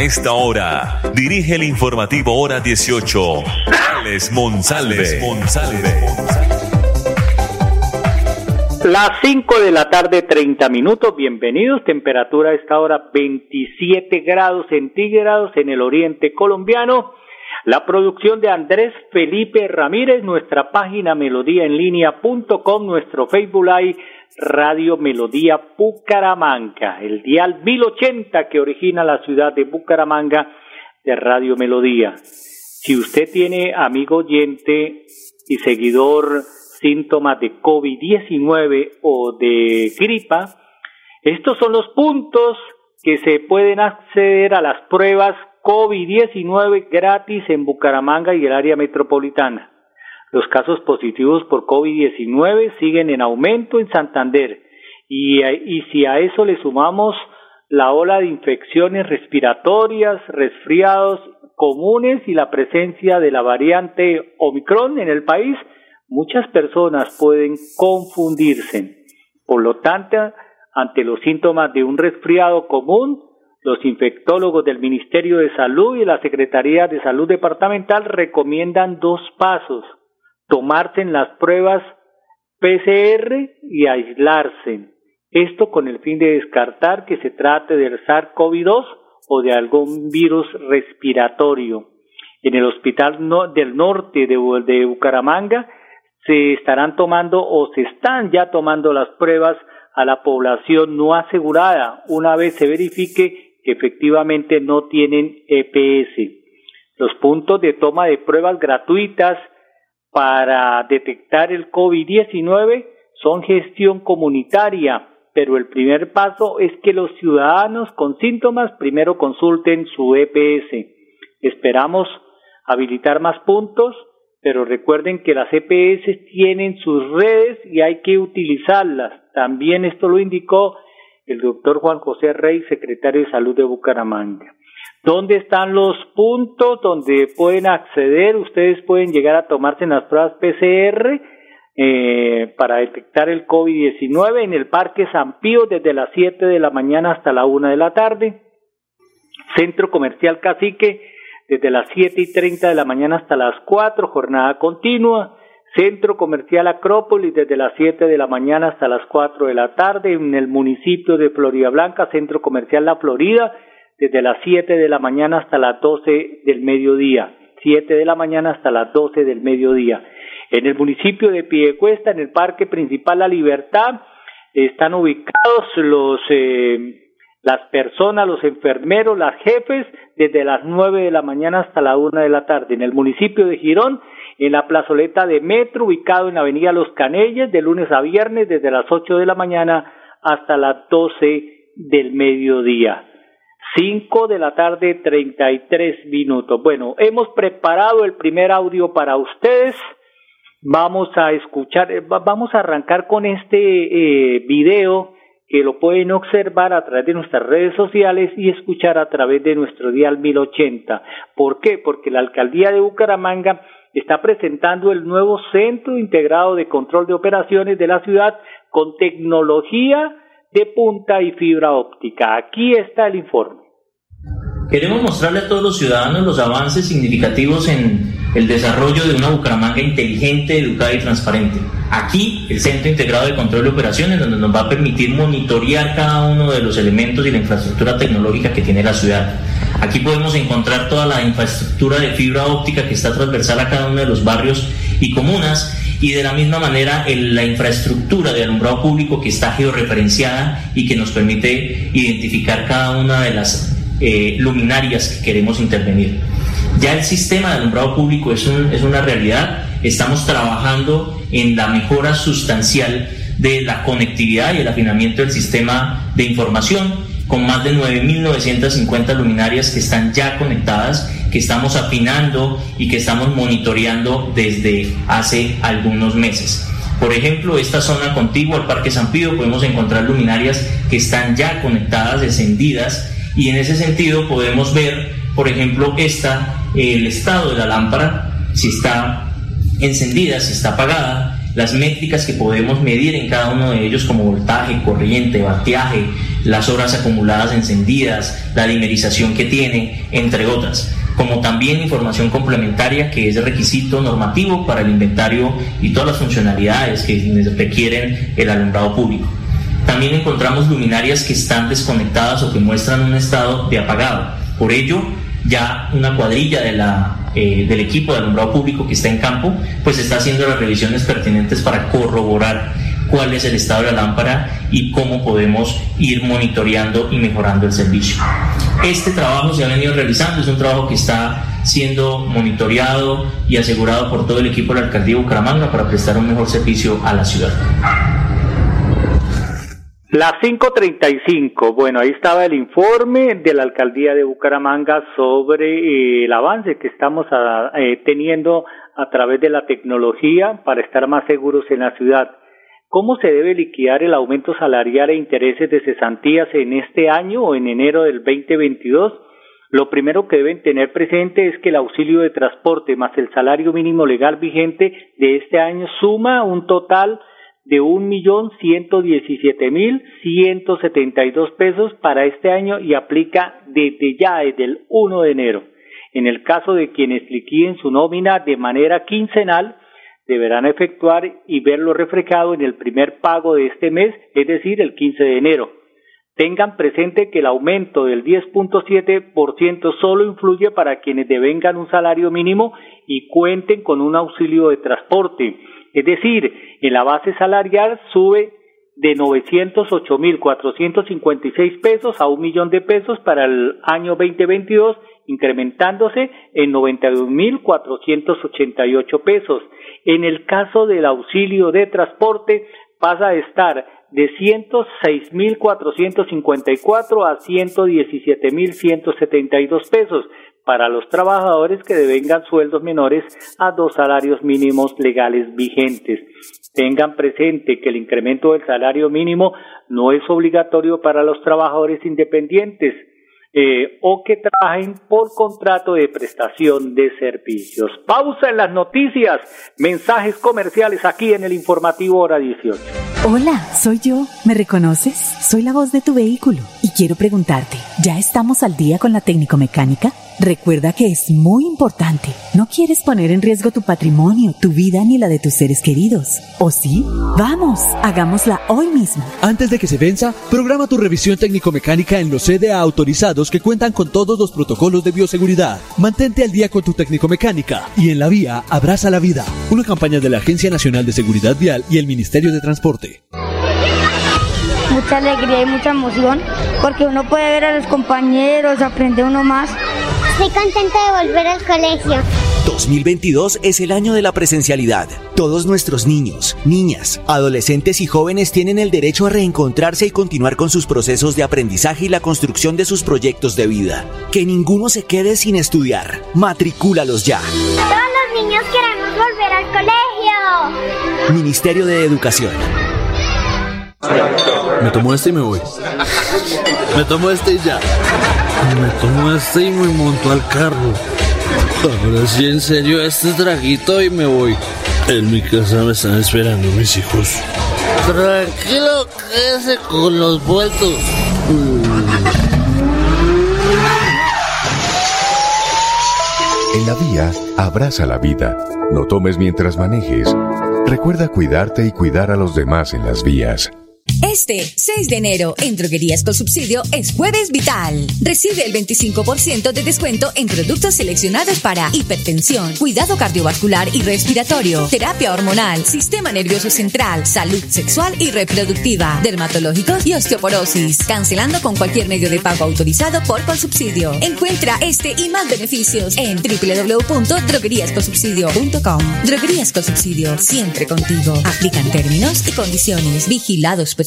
A esta hora, dirige el informativo Hora 18, Alex Monsalve. Las 5 de la tarde, 30 minutos. Bienvenidos. Temperatura a esta hora 27 grados centígrados en el oriente colombiano. La producción de Andrés Felipe Ramírez, nuestra página melodíaenlínea.com, nuestro Facebook Live Radio Melodía Bucaramanga, el dial 1080 que origina la ciudad de Bucaramanga de Radio Melodía. Si usted tiene amigo oyente y seguidor síntomas de COVID-19 o de gripa, estos son los puntos que se pueden acceder a las pruebas COVID-19 gratis en Bucaramanga y el área metropolitana. Los casos positivos por COVID-19 siguen en aumento en Santander y, si a eso le sumamos la ola de infecciones respiratorias, resfriados comunes y la presencia de la variante Omicron en el país, muchas personas pueden confundirse. Por lo tanto, ante los síntomas de un resfriado común, los infectólogos del Ministerio de Salud y la Secretaría de Salud Departamental recomiendan dos pasos, tomarse las pruebas PCR y aislarse. Esto con el fin de descartar que se trate del SARS-CoV-2 o de algún virus respiratorio. En el Hospital del Norte de Bucaramanga se estarán tomando o se están ya tomando las pruebas a la población no asegurada una vez se verifique efectivamente no tienen EPS. Los puntos de toma de pruebas gratuitas para detectar el COVID-19 son gestión comunitaria, pero el primer paso es que los ciudadanos con síntomas primero consulten su EPS. Esperamos habilitar más puntos pero recuerden que las EPS tienen sus redes y hay que utilizarlas. También esto lo indicó el doctor Juan José Rey, secretario de Salud de Bucaramanga. ¿Dónde están los puntos donde pueden acceder? Ustedes pueden llegar a tomarse las pruebas PCR eh, para detectar el COVID-19 en el Parque San Pío desde las 7 de la mañana hasta la 1 de la tarde. Centro Comercial Cacique desde las 7 y 30 de la mañana hasta las 4, jornada continua. Centro Comercial Acrópolis desde las 7 de la mañana hasta las 4 de la tarde. En el municipio de Florida Blanca, Centro Comercial La Florida, desde las 7 de la mañana hasta las 12 del mediodía. 7 de la mañana hasta las 12 del mediodía. En el municipio de Piedecuesta, en el Parque Principal La Libertad, están ubicados los eh, las personas, los enfermeros, las jefes, desde las nueve de la mañana hasta la una de la tarde. En el municipio de Girón, en la plazoleta de Metro, ubicado en la avenida Los Canelles, de lunes a viernes, desde las ocho de la mañana hasta las doce del mediodía. Cinco de la tarde, treinta y tres minutos. Bueno, hemos preparado el primer audio para ustedes. Vamos a escuchar, vamos a arrancar con este eh, video que lo pueden observar a través de nuestras redes sociales y escuchar a través de nuestro dial 1080. ¿Por qué? Porque la alcaldía de Bucaramanga está presentando el nuevo Centro Integrado de Control de Operaciones de la ciudad con tecnología de punta y fibra óptica. Aquí está el informe. Queremos mostrarle a todos los ciudadanos los avances significativos en el desarrollo de una Bucaramanga inteligente, educada y transparente. Aquí, el Centro Integrado de Control de Operaciones, donde nos va a permitir monitorear cada uno de los elementos y la infraestructura tecnológica que tiene la ciudad. Aquí podemos encontrar toda la infraestructura de fibra óptica que está transversal a cada uno de los barrios y comunas y de la misma manera la infraestructura de alumbrado público que está georreferenciada y que nos permite identificar cada una de las eh, luminarias que queremos intervenir. Ya el sistema de alumbrado público es, es una realidad. Estamos trabajando en la mejora sustancial de la conectividad y el afinamiento del sistema de información con más de 9.950 luminarias que están ya conectadas, que estamos afinando y que estamos monitoreando desde hace algunos meses. Por ejemplo, esta zona contigua al Parque San Pío podemos encontrar luminarias que están ya conectadas, encendidas, y en ese sentido podemos ver, por ejemplo, esta, el estado de la lámpara, si está encendida, si está apagada, las métricas que podemos medir en cada uno de ellos como voltaje, corriente, bateaje, las horas acumuladas encendidas, la dimerización que tiene, entre otras como también información complementaria que es requisito normativo para el inventario y todas las funcionalidades que requieren el alumbrado público. También encontramos luminarias que están desconectadas o que muestran un estado de apagado. Por ello, ya una cuadrilla eh, del equipo de alumbrado público que está en campo, pues está haciendo las revisiones pertinentes para corroborar cuál es el estado de la lámpara y cómo podemos ir monitoreando y mejorando el servicio. Este trabajo se ha venido realizando, es un trabajo que está siendo monitoreado y asegurado por todo el equipo de la alcaldía de Bucaramanga para prestar un mejor servicio a la ciudad. Las 5.35, bueno, ahí estaba el informe de la alcaldía de Bucaramanga sobre eh, el avance que estamos ah, eh, teniendo a través de la tecnología para estar más seguros en la ciudad. ¿Cómo se debe liquidar el aumento salarial e intereses de cesantías en este año o en enero del 2022? Lo primero que deben tener presente es que el auxilio de transporte más el salario mínimo legal vigente de este año suma un total de un millón ciento diecisiete mil ciento setenta y dos pesos para este año y aplica desde ya, desde el 1 de enero. En el caso de quienes liquiden su nómina de manera quincenal, deberán efectuar y verlo reflejado en el primer pago de este mes, es decir, el 15 de enero. Tengan presente que el aumento del 10.7% solo influye para quienes devengan un salario mínimo y cuenten con un auxilio de transporte. Es decir, en la base salarial sube de 908.456 pesos a un millón de pesos para el año 2022, incrementándose en 91.488 pesos. En el caso del auxilio de transporte, pasa a estar de 106.454 a 117.172 pesos para los trabajadores que devengan sueldos menores a dos salarios mínimos legales vigentes. Tengan presente que el incremento del salario mínimo no es obligatorio para los trabajadores independientes eh, o que trabajen por contrato de prestación de servicios. Pausa en las noticias, mensajes comerciales aquí en el informativo hora 18. Hola, soy yo. ¿Me reconoces? Soy la voz de tu vehículo y quiero preguntarte, ¿ya estamos al día con la técnico mecánica? Recuerda que es muy importante. No quieres poner en riesgo tu patrimonio, tu vida ni la de tus seres queridos. ¿O sí? Vamos, hagámosla hoy mismo. Antes de que se venza, programa tu revisión técnico-mecánica en los CDA autorizados que cuentan con todos los protocolos de bioseguridad. Mantente al día con tu técnico-mecánica y en la vía abraza la vida. Una campaña de la Agencia Nacional de Seguridad Vial y el Ministerio de Transporte. Mucha alegría y mucha emoción porque uno puede ver a los compañeros, aprende uno más Estoy contenta de volver al colegio. 2022 es el año de la presencialidad. Todos nuestros niños, niñas, adolescentes y jóvenes tienen el derecho a reencontrarse y continuar con sus procesos de aprendizaje y la construcción de sus proyectos de vida. Que ninguno se quede sin estudiar. Matricúlalos ya. Todos los niños queremos volver al colegio. Ministerio de Educación. Me tomo este y me voy. Me tomo este y ya. Me tomo este y me monto al carro. Ahora sí, en serio, este traguito y me voy. En mi casa me están esperando mis hijos. Tranquilo, quédese con los vueltos. En la vía, abraza la vida. No tomes mientras manejes. Recuerda cuidarte y cuidar a los demás en las vías. Este 6 de enero en Droguerías con Subsidio es Jueves Vital. Recibe el 25% de descuento en productos seleccionados para hipertensión, cuidado cardiovascular y respiratorio, terapia hormonal, sistema nervioso central, salud sexual y reproductiva, dermatológicos y osteoporosis. Cancelando con cualquier medio de pago autorizado por Consubsidio. Encuentra este y más beneficios en www.drogueríasconsubsidio.com. Droguerías con Subsidio, siempre contigo. Aplican términos y condiciones. Vigilados por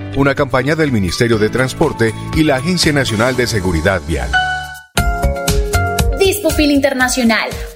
Una campaña del Ministerio de Transporte y la Agencia Nacional de Seguridad Vial. Dispofil Internacional.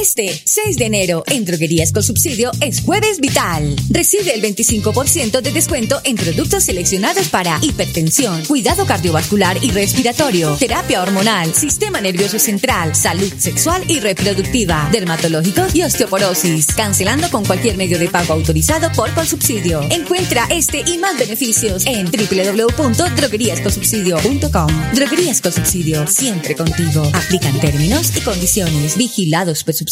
Este 6 de enero en Droguerías con Subsidio es Jueves Vital. Recibe el 25% de descuento en productos seleccionados para hipertensión, cuidado cardiovascular y respiratorio, terapia hormonal, sistema nervioso central, salud sexual y reproductiva, dermatológicos y osteoporosis. Cancelando con cualquier medio de pago autorizado por Consubsidio. Encuentra este y más beneficios en www.drogueríasconsubsidio.com. Droguerías con Subsidio, siempre contigo. Aplican términos y condiciones. Vigilados por subsidio.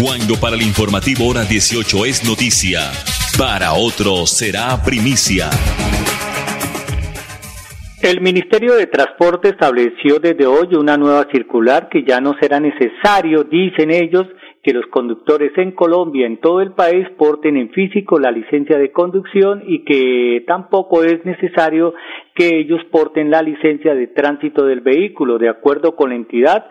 Cuando para el informativo hora 18 es noticia, para otros será primicia. El Ministerio de Transporte estableció desde hoy una nueva circular que ya no será necesario, dicen ellos, que los conductores en Colombia, en todo el país, porten en físico la licencia de conducción y que tampoco es necesario que ellos porten la licencia de tránsito del vehículo. De acuerdo con la entidad,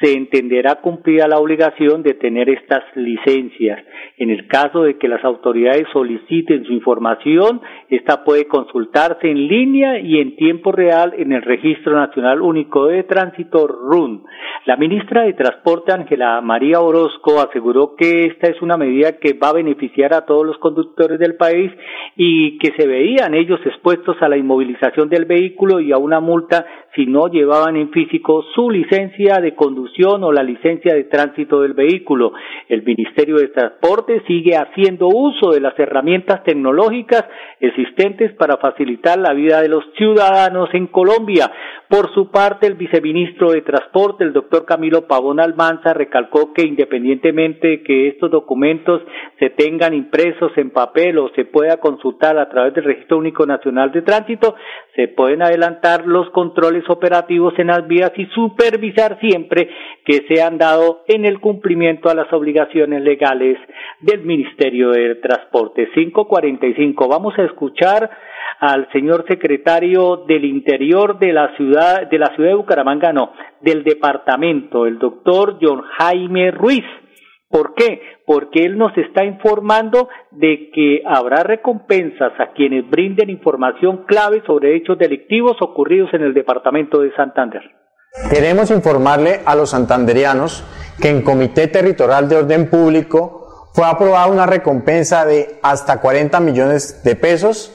se entenderá cumplida la obligación de tener estas licencias. En el caso de que las autoridades soliciten su información, esta puede consultarse en línea y en tiempo real en el Registro Nacional Único de Tránsito RUN. La ministra de Transporte, Ángela María Orozco, aseguró que esta es una medida que va a beneficiar a todos los conductores del país y que se veían ellos expuestos a la inmovilización del vehículo y a una multa si no llevaban en físico su licencia de conducción o la licencia de tránsito del vehículo. El Ministerio de Transporte sigue haciendo uso de las herramientas tecnológicas existentes para facilitar la vida de los ciudadanos en Colombia. Por su parte, el viceministro de Transporte, el doctor Camilo Pavón Almanza, recalcó que independientemente de que estos documentos se tengan impresos en papel o se pueda consultar a través del Registro Único Nacional de Tránsito, se pueden adelantar los controles operativos en las vías y supervisar siempre que se han dado en el cumplimiento a las obligaciones legales del Ministerio de Transporte. 545. Vamos a escuchar al señor secretario del Interior de la ciudad de la ciudad de Bucaramanga, no, del departamento, el doctor John Jaime Ruiz. ¿Por qué? Porque él nos está informando de que habrá recompensas a quienes brinden información clave sobre hechos delictivos ocurridos en el departamento de Santander. Queremos informarle a los santanderianos que en Comité Territorial de Orden Público fue aprobada una recompensa de hasta 40 millones de pesos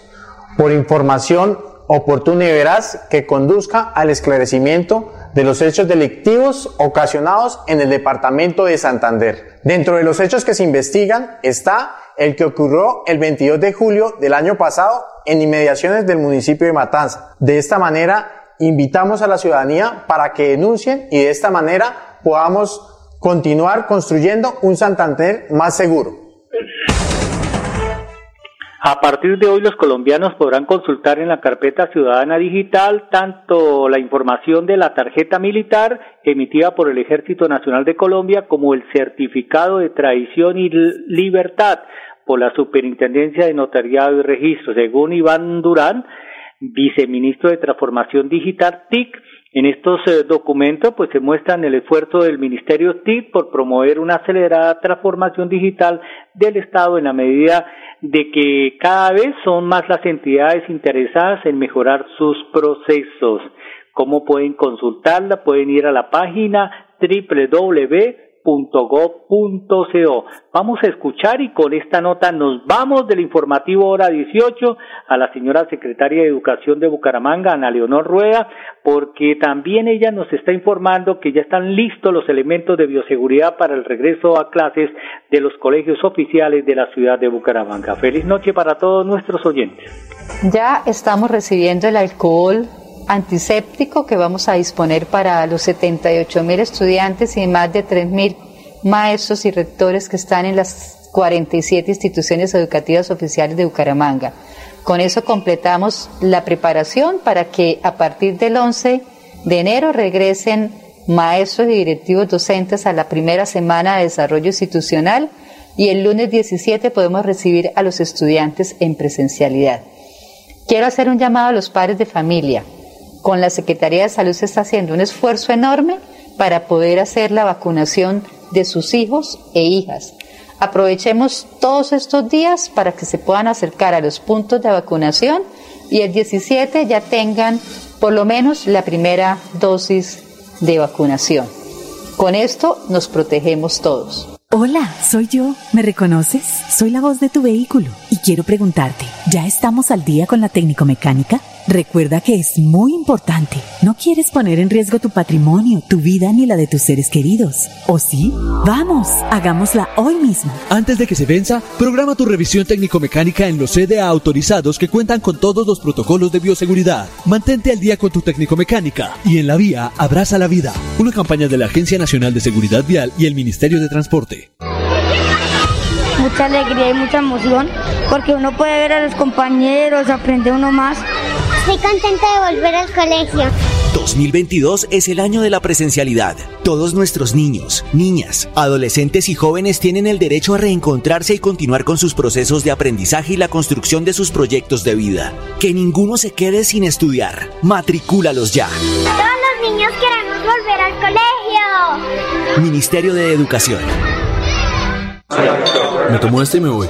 por información oportuna y veraz que conduzca al esclarecimiento de los hechos delictivos ocasionados en el departamento de Santander. Dentro de los hechos que se investigan está el que ocurrió el 22 de julio del año pasado en inmediaciones del municipio de Matanza. De esta manera, invitamos a la ciudadanía para que denuncien y de esta manera podamos continuar construyendo un Santander más seguro. A partir de hoy los colombianos podrán consultar en la carpeta ciudadana digital tanto la información de la tarjeta militar emitida por el Ejército Nacional de Colombia como el certificado de tradición y libertad por la Superintendencia de Notariado y Registro. Según Iván Durán, viceministro de Transformación Digital TIC, en estos eh, documentos pues se muestran el esfuerzo del Ministerio TIC por promover una acelerada transformación digital del Estado en la medida de que cada vez son más las entidades interesadas en mejorar sus procesos. ¿Cómo pueden consultarla? Pueden ir a la página www .go.co. Vamos a escuchar y con esta nota nos vamos del informativo hora 18 a la señora secretaria de Educación de Bucaramanga, Ana Leonor Rueda, porque también ella nos está informando que ya están listos los elementos de bioseguridad para el regreso a clases de los colegios oficiales de la ciudad de Bucaramanga. Feliz noche para todos nuestros oyentes. Ya estamos recibiendo el alcohol antiséptico que vamos a disponer para los 78 mil estudiantes y más de 3 mil maestros y rectores que están en las 47 instituciones educativas oficiales de Bucaramanga. Con eso completamos la preparación para que a partir del 11 de enero regresen maestros y directivos docentes a la primera semana de desarrollo institucional y el lunes 17 podemos recibir a los estudiantes en presencialidad. Quiero hacer un llamado a los padres de familia con la Secretaría de Salud se está haciendo un esfuerzo enorme para poder hacer la vacunación de sus hijos e hijas. Aprovechemos todos estos días para que se puedan acercar a los puntos de vacunación y el 17 ya tengan por lo menos la primera dosis de vacunación. Con esto nos protegemos todos. Hola, soy yo. ¿Me reconoces? Soy la voz de tu vehículo y quiero preguntarte, ¿ya estamos al día con la técnico mecánica? Recuerda que es muy importante. No quieres poner en riesgo tu patrimonio, tu vida ni la de tus seres queridos. ¿O sí? Vamos, hagámosla hoy mismo. Antes de que se venza, programa tu revisión técnico-mecánica en los CDA autorizados que cuentan con todos los protocolos de bioseguridad. Mantente al día con tu técnico-mecánica y en la vía abraza la vida. Una campaña de la Agencia Nacional de Seguridad Vial y el Ministerio de Transporte. Mucha alegría y mucha emoción porque uno puede ver a los compañeros, aprende uno más Estoy contenta de volver al colegio. 2022 es el año de la presencialidad. Todos nuestros niños, niñas, adolescentes y jóvenes tienen el derecho a reencontrarse y continuar con sus procesos de aprendizaje y la construcción de sus proyectos de vida. Que ninguno se quede sin estudiar. Matricúlalos ya. Todos los niños queremos volver al colegio. Ministerio de Educación. Me tomo este y me voy.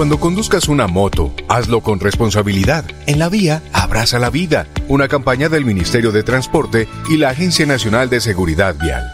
Cuando conduzcas una moto, hazlo con responsabilidad. En la vía, abraza la vida. Una campaña del Ministerio de Transporte y la Agencia Nacional de Seguridad Vial.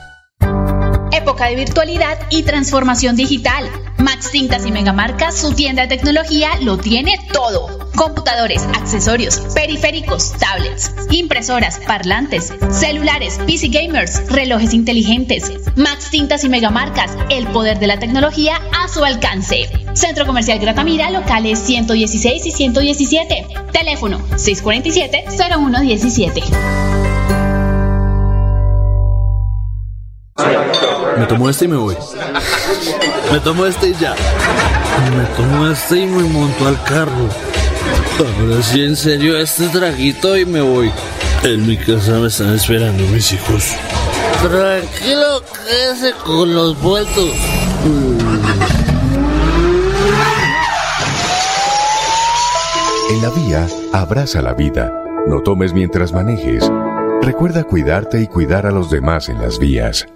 Época de virtualidad y transformación digital. Max Tintas y Megamarcas, su tienda de tecnología, lo tiene todo. Computadores, accesorios, periféricos, tablets, impresoras, parlantes, celulares, PC gamers, relojes inteligentes. Max Tintas y Megamarcas, el poder de la tecnología a su alcance. Centro Comercial Gratamira, locales 116 y 117. Teléfono 647-0117. Me tomo este y me voy. Me tomo este y ya. Me tomo este y me monto al carro. Ahora sí, en serio, este traguito y me voy. En mi casa me están esperando mis hijos. Tranquilo, quédese con los vueltos. En la vía, abraza la vida. No tomes mientras manejes. Recuerda cuidarte y cuidar a los demás en las vías.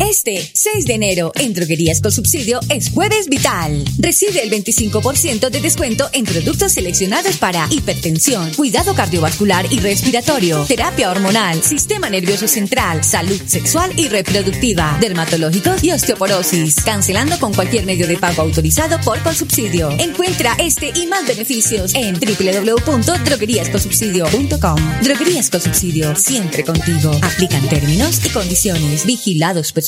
Este 6 de enero en Droguerías con Subsidio es Jueves Vital. Recibe el 25% de descuento en productos seleccionados para hipertensión, cuidado cardiovascular y respiratorio, terapia hormonal, sistema nervioso central, salud sexual y reproductiva, dermatológicos y osteoporosis. Cancelando con cualquier medio de pago autorizado por Consubsidio. Encuentra este y más beneficios en www.drogueríasconsubsidio.com. Droguerías con Subsidio, siempre contigo. Aplican términos y condiciones. Vigilados por